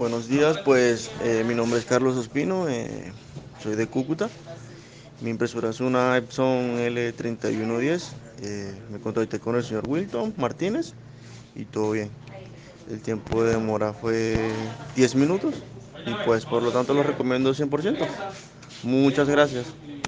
Buenos días, pues eh, mi nombre es Carlos Ospino, eh, soy de Cúcuta. Mi impresora es una Epson L3110. eh, me contacté con el señor Wilton Martínez y todo bien. El tiempo de demora fue 10 minutos y pues por lo tanto lo recomiendo 100%. Muchas gracias.